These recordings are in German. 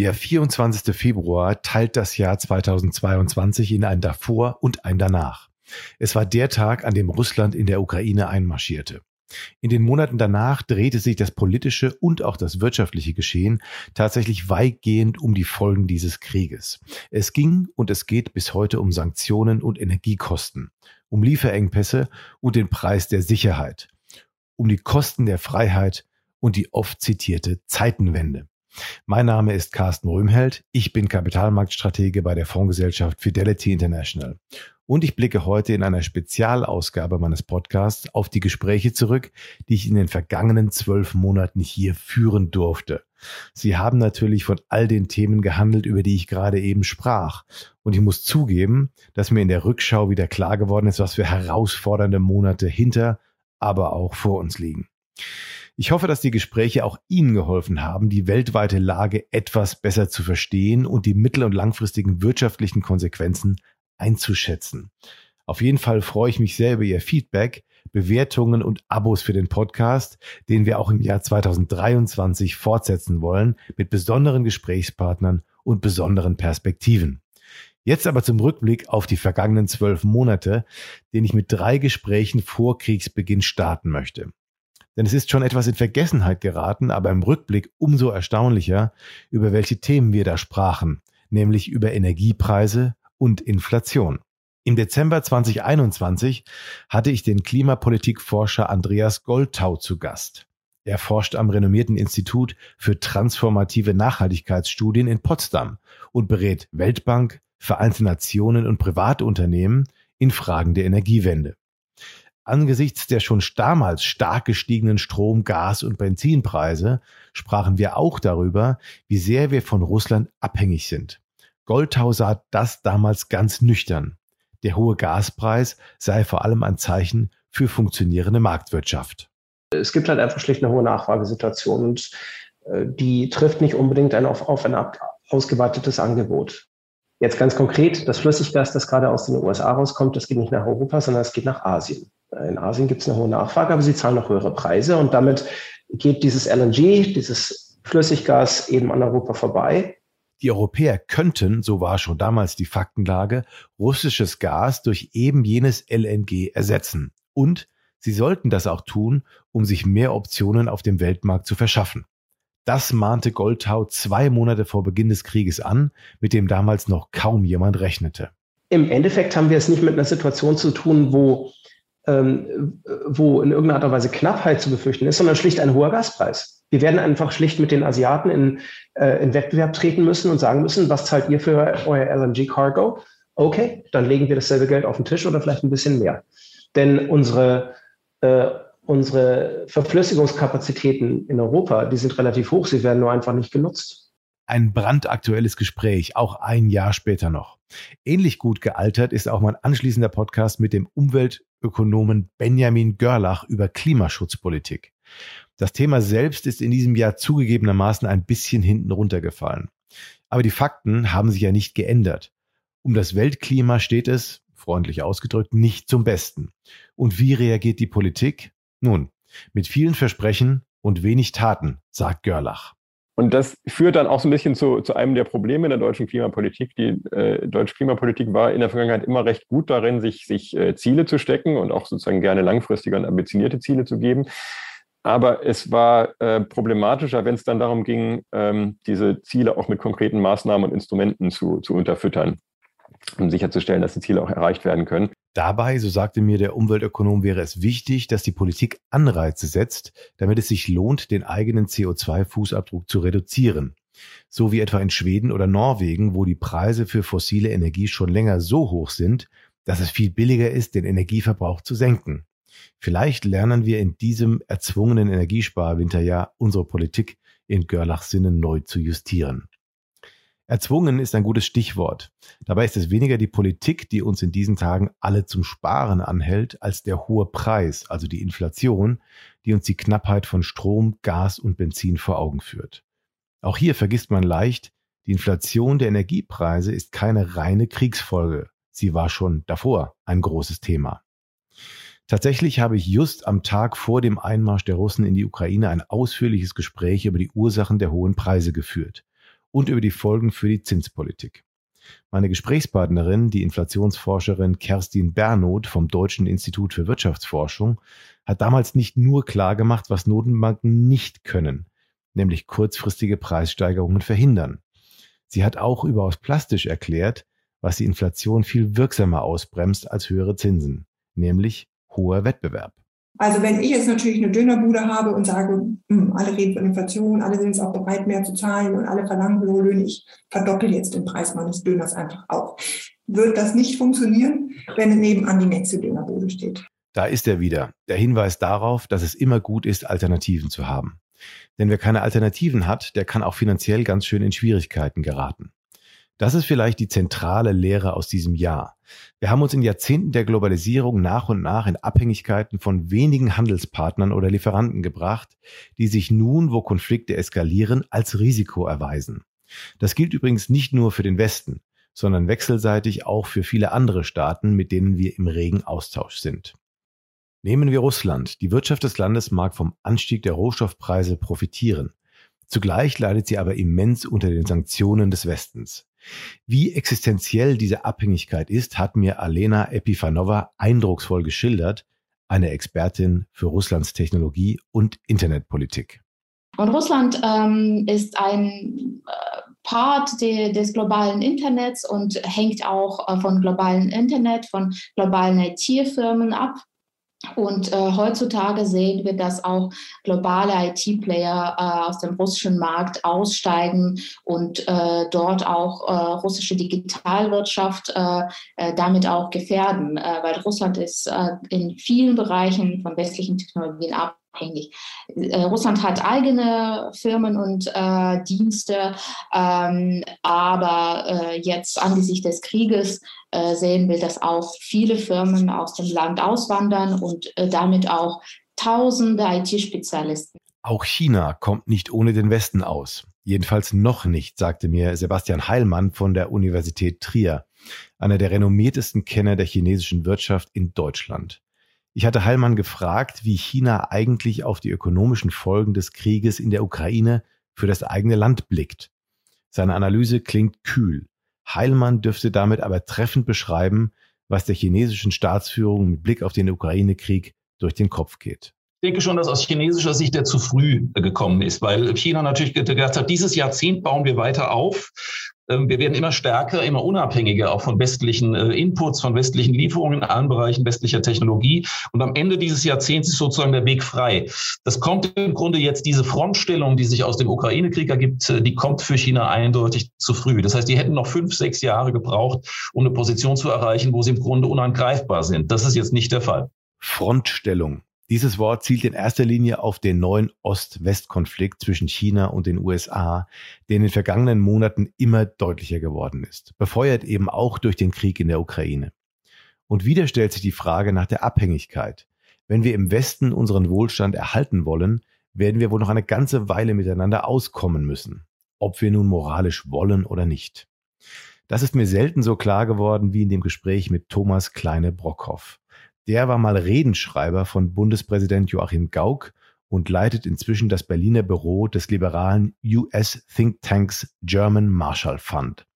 Der 24. Februar teilt das Jahr 2022 in ein davor und ein danach. Es war der Tag, an dem Russland in der Ukraine einmarschierte. In den Monaten danach drehte sich das politische und auch das wirtschaftliche Geschehen tatsächlich weitgehend um die Folgen dieses Krieges. Es ging und es geht bis heute um Sanktionen und Energiekosten, um Lieferengpässe und den Preis der Sicherheit, um die Kosten der Freiheit und die oft zitierte Zeitenwende. Mein Name ist Carsten Röhmheld. Ich bin Kapitalmarktstratege bei der Fondsgesellschaft Fidelity International. Und ich blicke heute in einer Spezialausgabe meines Podcasts auf die Gespräche zurück, die ich in den vergangenen zwölf Monaten hier führen durfte. Sie haben natürlich von all den Themen gehandelt, über die ich gerade eben sprach. Und ich muss zugeben, dass mir in der Rückschau wieder klar geworden ist, was für herausfordernde Monate hinter, aber auch vor uns liegen. Ich hoffe, dass die Gespräche auch Ihnen geholfen haben, die weltweite Lage etwas besser zu verstehen und die mittel- und langfristigen wirtschaftlichen Konsequenzen einzuschätzen. Auf jeden Fall freue ich mich sehr über Ihr Feedback, Bewertungen und Abos für den Podcast, den wir auch im Jahr 2023 fortsetzen wollen, mit besonderen Gesprächspartnern und besonderen Perspektiven. Jetzt aber zum Rückblick auf die vergangenen zwölf Monate, den ich mit drei Gesprächen vor Kriegsbeginn starten möchte. Denn es ist schon etwas in Vergessenheit geraten, aber im Rückblick umso erstaunlicher, über welche Themen wir da sprachen, nämlich über Energiepreise und Inflation. Im Dezember 2021 hatte ich den Klimapolitikforscher Andreas Goldtau zu Gast. Er forscht am renommierten Institut für transformative Nachhaltigkeitsstudien in Potsdam und berät Weltbank, Vereinte Nationen und Privatunternehmen in Fragen der Energiewende. Angesichts der schon damals stark gestiegenen Strom-, Gas- und Benzinpreise sprachen wir auch darüber, wie sehr wir von Russland abhängig sind. Goldtau sah das damals ganz nüchtern. Der hohe Gaspreis sei vor allem ein Zeichen für funktionierende Marktwirtschaft. Es gibt halt einfach schlicht eine hohe Nachfragesituation und äh, die trifft nicht unbedingt ein auf, auf ein ausgeweitetes Angebot. Jetzt ganz konkret, das Flüssiggas, das gerade aus den USA rauskommt, das geht nicht nach Europa, sondern es geht nach Asien. In Asien gibt es eine hohe Nachfrage, aber sie zahlen noch höhere Preise und damit geht dieses LNG, dieses Flüssiggas eben an Europa vorbei. Die Europäer könnten, so war schon damals die Faktenlage, russisches Gas durch eben jenes LNG ersetzen. Und sie sollten das auch tun, um sich mehr Optionen auf dem Weltmarkt zu verschaffen. Das mahnte Goldtau zwei Monate vor Beginn des Krieges an, mit dem damals noch kaum jemand rechnete. Im Endeffekt haben wir es nicht mit einer Situation zu tun, wo ähm, wo in irgendeiner Art und Weise Knappheit zu befürchten ist, sondern schlicht ein hoher Gaspreis. Wir werden einfach schlicht mit den Asiaten in, äh, in Wettbewerb treten müssen und sagen müssen, was zahlt ihr für euer LNG-Cargo? Okay, dann legen wir dasselbe Geld auf den Tisch oder vielleicht ein bisschen mehr. Denn unsere, äh, unsere Verflüssigungskapazitäten in Europa, die sind relativ hoch, sie werden nur einfach nicht genutzt. Ein brandaktuelles Gespräch, auch ein Jahr später noch. Ähnlich gut gealtert ist auch mein anschließender Podcast mit dem Umweltökonomen Benjamin Görlach über Klimaschutzpolitik. Das Thema selbst ist in diesem Jahr zugegebenermaßen ein bisschen hinten runtergefallen. Aber die Fakten haben sich ja nicht geändert. Um das Weltklima steht es, freundlich ausgedrückt, nicht zum Besten. Und wie reagiert die Politik? Nun, mit vielen Versprechen und wenig Taten, sagt Görlach. Und das führt dann auch so ein bisschen zu, zu einem der Probleme der deutschen Klimapolitik. Die äh, deutsche Klimapolitik war in der Vergangenheit immer recht gut darin, sich, sich äh, Ziele zu stecken und auch sozusagen gerne langfristige und ambitionierte Ziele zu geben. Aber es war äh, problematischer, wenn es dann darum ging, ähm, diese Ziele auch mit konkreten Maßnahmen und Instrumenten zu, zu unterfüttern, um sicherzustellen, dass die Ziele auch erreicht werden können. Dabei, so sagte mir der Umweltökonom, wäre es wichtig, dass die Politik Anreize setzt, damit es sich lohnt, den eigenen CO2-Fußabdruck zu reduzieren. So wie etwa in Schweden oder Norwegen, wo die Preise für fossile Energie schon länger so hoch sind, dass es viel billiger ist, den Energieverbrauch zu senken. Vielleicht lernen wir in diesem erzwungenen Energiesparwinterjahr unsere Politik in Görlachs Sinne neu zu justieren. Erzwungen ist ein gutes Stichwort. Dabei ist es weniger die Politik, die uns in diesen Tagen alle zum Sparen anhält, als der hohe Preis, also die Inflation, die uns die Knappheit von Strom, Gas und Benzin vor Augen führt. Auch hier vergisst man leicht, die Inflation der Energiepreise ist keine reine Kriegsfolge. Sie war schon davor ein großes Thema. Tatsächlich habe ich just am Tag vor dem Einmarsch der Russen in die Ukraine ein ausführliches Gespräch über die Ursachen der hohen Preise geführt und über die Folgen für die Zinspolitik. Meine Gesprächspartnerin, die Inflationsforscherin Kerstin Bernoth vom Deutschen Institut für Wirtschaftsforschung, hat damals nicht nur klar gemacht, was Notenbanken nicht können, nämlich kurzfristige Preissteigerungen verhindern. Sie hat auch überaus plastisch erklärt, was die Inflation viel wirksamer ausbremst als höhere Zinsen, nämlich hoher Wettbewerb. Also wenn ich jetzt natürlich eine Dönerbude habe und sage, hm, alle reden von Inflation, alle sind es auch bereit, mehr zu zahlen und alle verlangen hohe Löhne, ich verdoppel jetzt den Preis meines Döners einfach auch. Wird das nicht funktionieren, wenn nebenan die nächste Dönerbude steht? Da ist er wieder, der Hinweis darauf, dass es immer gut ist, Alternativen zu haben. Denn wer keine Alternativen hat, der kann auch finanziell ganz schön in Schwierigkeiten geraten. Das ist vielleicht die zentrale Lehre aus diesem Jahr. Wir haben uns in Jahrzehnten der Globalisierung nach und nach in Abhängigkeiten von wenigen Handelspartnern oder Lieferanten gebracht, die sich nun, wo Konflikte eskalieren, als Risiko erweisen. Das gilt übrigens nicht nur für den Westen, sondern wechselseitig auch für viele andere Staaten, mit denen wir im regen Austausch sind. Nehmen wir Russland. Die Wirtschaft des Landes mag vom Anstieg der Rohstoffpreise profitieren. Zugleich leidet sie aber immens unter den Sanktionen des Westens. Wie existenziell diese Abhängigkeit ist, hat mir Alena Epifanova eindrucksvoll geschildert, eine Expertin für Russlands Technologie und Internetpolitik. Und Russland ähm, ist ein äh, Part de, des globalen Internets und hängt auch äh, von globalen Internet, von globalen IT-Firmen ab. Und äh, heutzutage sehen wir, dass auch globale IT-Player äh, aus dem russischen Markt aussteigen und äh, dort auch äh, russische Digitalwirtschaft äh, äh, damit auch gefährden, weil Russland ist in vielen Bereichen von westlichen Technologien ab abhängig. Äh, Russland hat eigene Firmen und äh, Dienste, ähm, aber äh, jetzt angesichts des Krieges äh, sehen wir, dass auch viele Firmen aus dem Land auswandern und äh, damit auch tausende IT-Spezialisten. Auch China kommt nicht ohne den Westen aus. Jedenfalls noch nicht, sagte mir Sebastian Heilmann von der Universität Trier, einer der renommiertesten Kenner der chinesischen Wirtschaft in Deutschland. Ich hatte Heilmann gefragt, wie China eigentlich auf die ökonomischen Folgen des Krieges in der Ukraine für das eigene Land blickt. Seine Analyse klingt kühl. Heilmann dürfte damit aber treffend beschreiben, was der chinesischen Staatsführung mit Blick auf den Ukraine-Krieg durch den Kopf geht. Ich denke schon, dass aus chinesischer Sicht der zu früh gekommen ist, weil China natürlich gedacht hat, dieses Jahrzehnt bauen wir weiter auf. Ähm, wir werden immer stärker, immer unabhängiger auch von westlichen äh, Inputs, von westlichen Lieferungen in allen Bereichen westlicher Technologie. Und am Ende dieses Jahrzehnts ist sozusagen der Weg frei. Das kommt im Grunde jetzt diese Frontstellung, die sich aus dem Ukraine-Krieg ergibt, äh, die kommt für China eindeutig zu früh. Das heißt, die hätten noch fünf, sechs Jahre gebraucht, um eine Position zu erreichen, wo sie im Grunde unangreifbar sind. Das ist jetzt nicht der Fall. Frontstellung. Dieses Wort zielt in erster Linie auf den neuen Ost-West-Konflikt zwischen China und den USA, der in den vergangenen Monaten immer deutlicher geworden ist, befeuert eben auch durch den Krieg in der Ukraine. Und wieder stellt sich die Frage nach der Abhängigkeit. Wenn wir im Westen unseren Wohlstand erhalten wollen, werden wir wohl noch eine ganze Weile miteinander auskommen müssen, ob wir nun moralisch wollen oder nicht. Das ist mir selten so klar geworden wie in dem Gespräch mit Thomas Kleine-Brockhoff. Der war mal Redenschreiber von Bundespräsident Joachim Gauck und leitet inzwischen das Berliner Büro des liberalen US Think Tanks German Marshall Fund.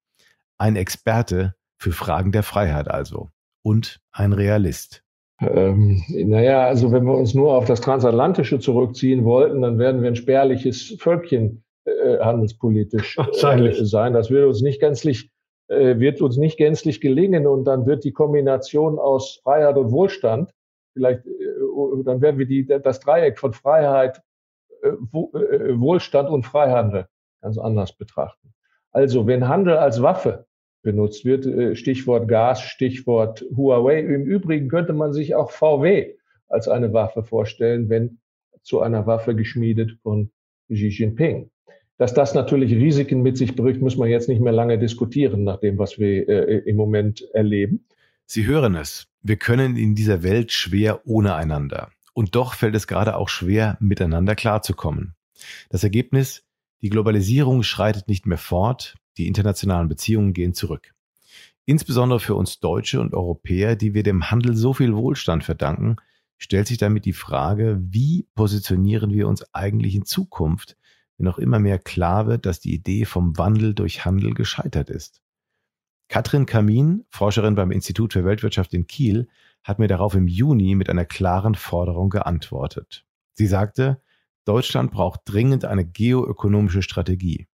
Ein Experte für Fragen der Freiheit also und ein Realist. Ähm, naja, also wenn wir uns nur auf das Transatlantische zurückziehen wollten, dann werden wir ein spärliches Völkchen äh, handelspolitisch äh, sein. Das würde uns nicht gänzlich wird uns nicht gänzlich gelingen und dann wird die Kombination aus Freiheit und Wohlstand, vielleicht, äh, dann werden wir die, das Dreieck von Freiheit, äh, Wohlstand und Freihandel ganz anders betrachten. Also, wenn Handel als Waffe benutzt wird, Stichwort Gas, Stichwort Huawei, im Übrigen könnte man sich auch VW als eine Waffe vorstellen, wenn zu einer Waffe geschmiedet von Xi Jinping. Dass das natürlich Risiken mit sich bringt, muss man jetzt nicht mehr lange diskutieren, nach dem, was wir äh, im Moment erleben. Sie hören es. Wir können in dieser Welt schwer ohne einander. Und doch fällt es gerade auch schwer, miteinander klarzukommen. Das Ergebnis, die Globalisierung schreitet nicht mehr fort, die internationalen Beziehungen gehen zurück. Insbesondere für uns Deutsche und Europäer, die wir dem Handel so viel Wohlstand verdanken, stellt sich damit die Frage, wie positionieren wir uns eigentlich in Zukunft, wenn noch immer mehr klar wird, dass die Idee vom Wandel durch Handel gescheitert ist. Katrin Kamin, Forscherin beim Institut für Weltwirtschaft in Kiel, hat mir darauf im Juni mit einer klaren Forderung geantwortet. Sie sagte, Deutschland braucht dringend eine geoökonomische Strategie.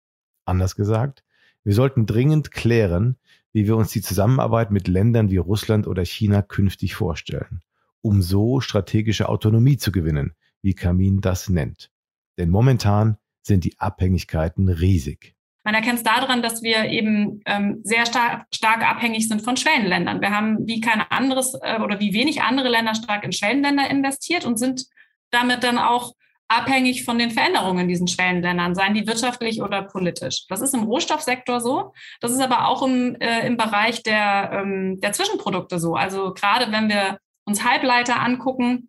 Anders gesagt, wir sollten dringend klären, wie wir uns die Zusammenarbeit mit Ländern wie Russland oder China künftig vorstellen, um so strategische Autonomie zu gewinnen, wie Kamin das nennt. Denn momentan sind die Abhängigkeiten riesig. Man erkennt es daran, dass wir eben ähm, sehr stark, stark abhängig sind von Schwellenländern. Wir haben wie kein anderes äh, oder wie wenig andere Länder stark in Schwellenländer investiert und sind damit dann auch abhängig von den Veränderungen in diesen Schwellenländern, seien die wirtschaftlich oder politisch. Das ist im Rohstoffsektor so. Das ist aber auch im, äh, im Bereich der, ähm, der Zwischenprodukte so. Also gerade wenn wir uns Halbleiter angucken,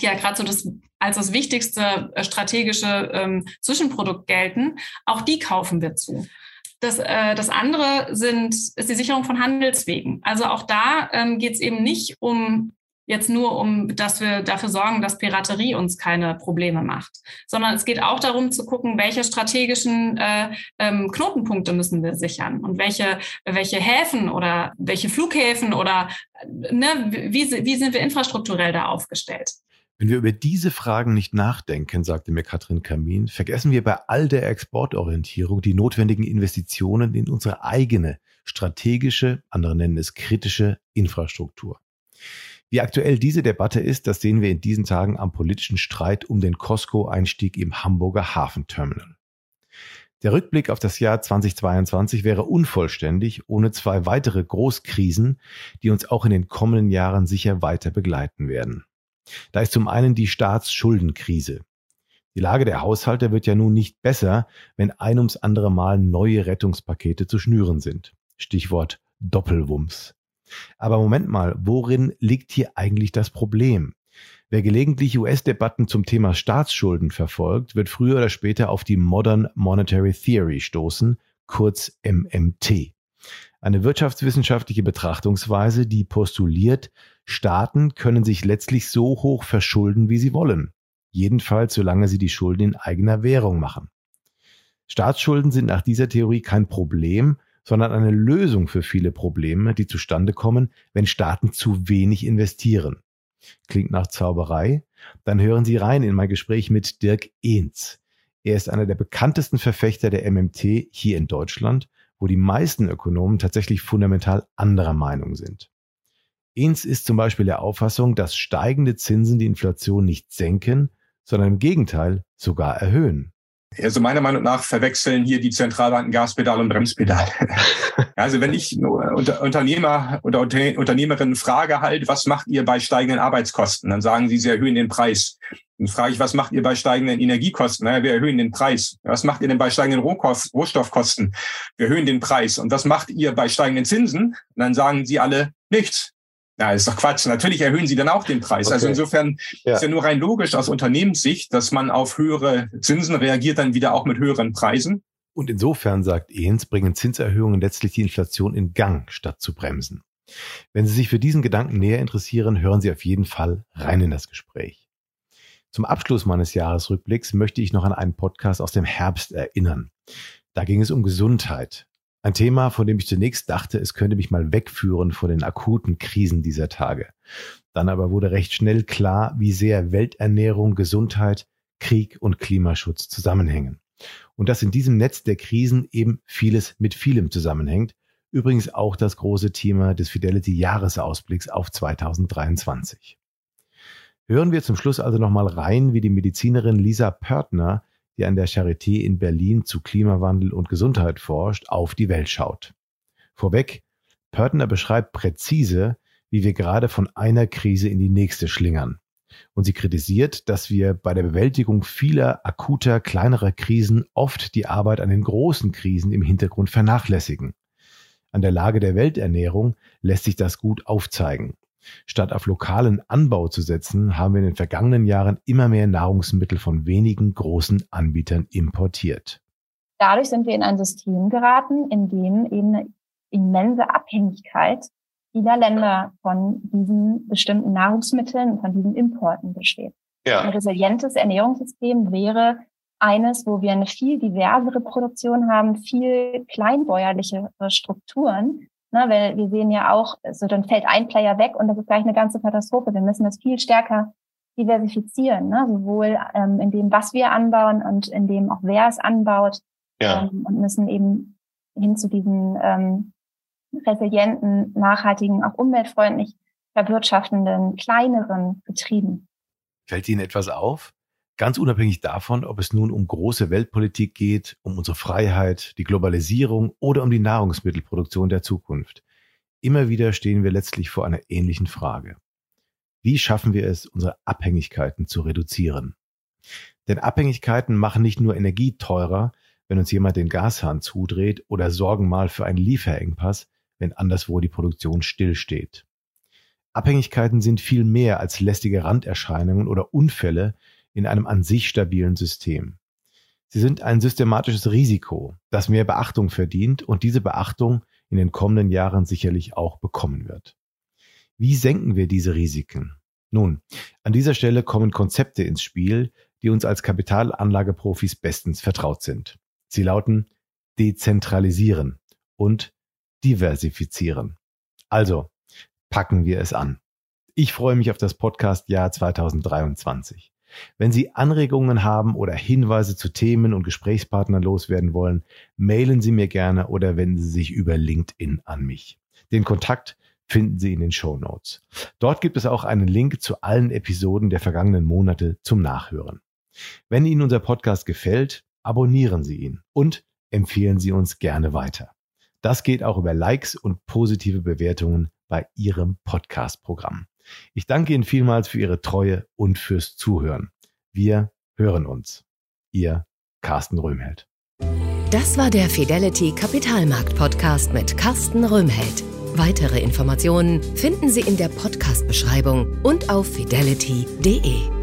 die ja gerade so das als das wichtigste äh, strategische ähm, Zwischenprodukt gelten, auch die kaufen wir zu. Das, äh, das andere sind, ist die Sicherung von Handelswegen. Also auch da ähm, geht es eben nicht um jetzt nur um, dass wir dafür sorgen, dass Piraterie uns keine Probleme macht, sondern es geht auch darum zu gucken, welche strategischen äh, ähm, Knotenpunkte müssen wir sichern und welche, welche Häfen oder welche Flughäfen oder ne, wie, wie sind wir infrastrukturell da aufgestellt. Wenn wir über diese Fragen nicht nachdenken, sagte mir Katrin Kamin, vergessen wir bei all der Exportorientierung die notwendigen Investitionen in unsere eigene strategische, andere nennen es kritische Infrastruktur. Wie aktuell diese Debatte ist, das sehen wir in diesen Tagen am politischen Streit um den Costco-Einstieg im Hamburger Hafenterminal. Der Rückblick auf das Jahr 2022 wäre unvollständig ohne zwei weitere Großkrisen, die uns auch in den kommenden Jahren sicher weiter begleiten werden. Da ist zum einen die Staatsschuldenkrise. Die Lage der Haushalte wird ja nun nicht besser, wenn ein ums andere Mal neue Rettungspakete zu schnüren sind. Stichwort Doppelwumms. Aber Moment mal, worin liegt hier eigentlich das Problem? Wer gelegentlich US-Debatten zum Thema Staatsschulden verfolgt, wird früher oder später auf die Modern Monetary Theory stoßen, kurz MMT. Eine wirtschaftswissenschaftliche Betrachtungsweise, die postuliert, Staaten können sich letztlich so hoch verschulden, wie sie wollen. Jedenfalls, solange sie die Schulden in eigener Währung machen. Staatsschulden sind nach dieser Theorie kein Problem, sondern eine Lösung für viele Probleme, die zustande kommen, wenn Staaten zu wenig investieren. Klingt nach Zauberei? Dann hören Sie rein in mein Gespräch mit Dirk Ehns. Er ist einer der bekanntesten Verfechter der MMT hier in Deutschland, wo die meisten Ökonomen tatsächlich fundamental anderer Meinung sind. Ehns ist zum Beispiel der Auffassung, dass steigende Zinsen die Inflation nicht senken, sondern im Gegenteil sogar erhöhen. Also meiner Meinung nach verwechseln hier die Zentralbanken Gaspedal und Bremspedal. also wenn ich unter, Unternehmer oder Unternehmerin frage halt, was macht ihr bei steigenden Arbeitskosten? Dann sagen sie, sie erhöhen den Preis. Dann frage ich, was macht ihr bei steigenden Energiekosten? Naja, wir erhöhen den Preis. Was macht ihr denn bei steigenden Rohstoffkosten? Wir erhöhen den Preis. Und was macht ihr bei steigenden Zinsen? Und dann sagen sie alle nichts. Ja, ist doch Quatsch. Natürlich erhöhen sie dann auch den Preis. Also okay. Also insofern ja. ist ja nur rein logisch aus Unternehmenssicht, dass man auf höhere Zinsen reagiert, dann wieder auch mit höheren Preisen. Und insofern, sagt Ehens, bringen Zinserhöhungen letztlich die Inflation in Gang, statt zu bremsen. Wenn Sie sich für diesen Gedanken näher interessieren, hören Sie auf jeden Fall rein in das Gespräch. Zum Abschluss meines Jahresrückblicks möchte ich noch an einen Podcast aus dem Herbst erinnern. Da ging es um Gesundheit. Ein Thema, von dem ich zunächst dachte, es könnte mich mal wegführen vor den akuten Krisen dieser Tage. Dann aber wurde recht schnell klar, wie sehr Welternährung, Gesundheit, Krieg und Klimaschutz zusammenhängen. Und dass in diesem Netz der Krisen eben vieles mit vielem zusammenhängt. Übrigens auch das große Thema des Fidelity Jahresausblicks auf 2023. Hören wir zum Schluss also nochmal rein, wie die Medizinerin Lisa Pörtner die an der Charité in Berlin zu Klimawandel und Gesundheit forscht, auf die Welt schaut. Vorweg, Pörtner beschreibt präzise, wie wir gerade von einer Krise in die nächste schlingern. Und sie kritisiert, dass wir bei der Bewältigung vieler akuter, kleinerer Krisen oft die Arbeit an den großen Krisen im Hintergrund vernachlässigen. An der Lage der Welternährung lässt sich das gut aufzeigen. Statt auf lokalen Anbau zu setzen, haben wir in den vergangenen Jahren immer mehr Nahrungsmittel von wenigen großen Anbietern importiert. Dadurch sind wir in ein System geraten, in dem eben eine immense Abhängigkeit vieler Länder von diesen bestimmten Nahrungsmitteln, von diesen Importen besteht. Ja. Ein resilientes Ernährungssystem wäre eines, wo wir eine viel diversere Produktion haben, viel kleinbäuerliche Strukturen. Ne, weil wir sehen ja auch, so dann fällt ein Player weg und das ist gleich eine ganze Katastrophe. Wir müssen das viel stärker diversifizieren, ne? sowohl ähm, in dem, was wir anbauen und in dem auch wer es anbaut. Ja. Ähm, und müssen eben hin zu diesen ähm, resilienten, nachhaltigen, auch umweltfreundlich verwirtschaftenden, kleineren Betrieben. Fällt Ihnen etwas auf? Ganz unabhängig davon, ob es nun um große Weltpolitik geht, um unsere Freiheit, die Globalisierung oder um die Nahrungsmittelproduktion der Zukunft. Immer wieder stehen wir letztlich vor einer ähnlichen Frage. Wie schaffen wir es, unsere Abhängigkeiten zu reduzieren? Denn Abhängigkeiten machen nicht nur Energie teurer, wenn uns jemand den Gashahn zudreht oder sorgen mal für einen Lieferengpass, wenn anderswo die Produktion stillsteht. Abhängigkeiten sind viel mehr als lästige Randerscheinungen oder Unfälle, in einem an sich stabilen System. Sie sind ein systematisches Risiko, das mehr Beachtung verdient und diese Beachtung in den kommenden Jahren sicherlich auch bekommen wird. Wie senken wir diese Risiken? Nun, an dieser Stelle kommen Konzepte ins Spiel, die uns als Kapitalanlageprofis bestens vertraut sind. Sie lauten dezentralisieren und diversifizieren. Also, packen wir es an. Ich freue mich auf das Podcast-Jahr 2023. Wenn Sie Anregungen haben oder Hinweise zu Themen und Gesprächspartnern loswerden wollen, mailen Sie mir gerne oder wenden Sie sich über LinkedIn an mich. Den Kontakt finden Sie in den Show Notes. Dort gibt es auch einen Link zu allen Episoden der vergangenen Monate zum Nachhören. Wenn Ihnen unser Podcast gefällt, abonnieren Sie ihn und empfehlen Sie uns gerne weiter. Das geht auch über Likes und positive Bewertungen bei Ihrem Podcast-Programm. Ich danke Ihnen vielmals für Ihre Treue und fürs Zuhören. Wir hören uns. Ihr Carsten Röhmheld. Das war der Fidelity Kapitalmarkt Podcast mit Carsten Röhmheld. Weitere Informationen finden Sie in der Podcast-Beschreibung und auf fidelity.de.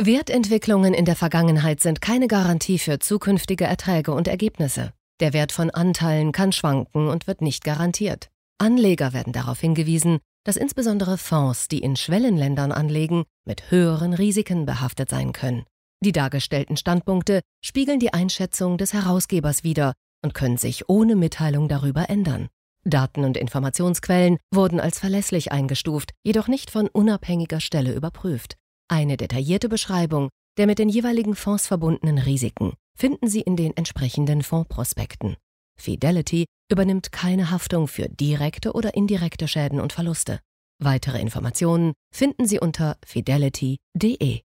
Wertentwicklungen in der Vergangenheit sind keine Garantie für zukünftige Erträge und Ergebnisse. Der Wert von Anteilen kann schwanken und wird nicht garantiert. Anleger werden darauf hingewiesen, dass insbesondere Fonds, die in Schwellenländern anlegen, mit höheren Risiken behaftet sein können. Die dargestellten Standpunkte spiegeln die Einschätzung des Herausgebers wider und können sich ohne Mitteilung darüber ändern. Daten und Informationsquellen wurden als verlässlich eingestuft, jedoch nicht von unabhängiger Stelle überprüft. Eine detaillierte Beschreibung der mit den jeweiligen Fonds verbundenen Risiken finden Sie in den entsprechenden Fondsprospekten. Fidelity übernimmt keine Haftung für direkte oder indirekte Schäden und Verluste. Weitere Informationen finden Sie unter fidelity.de.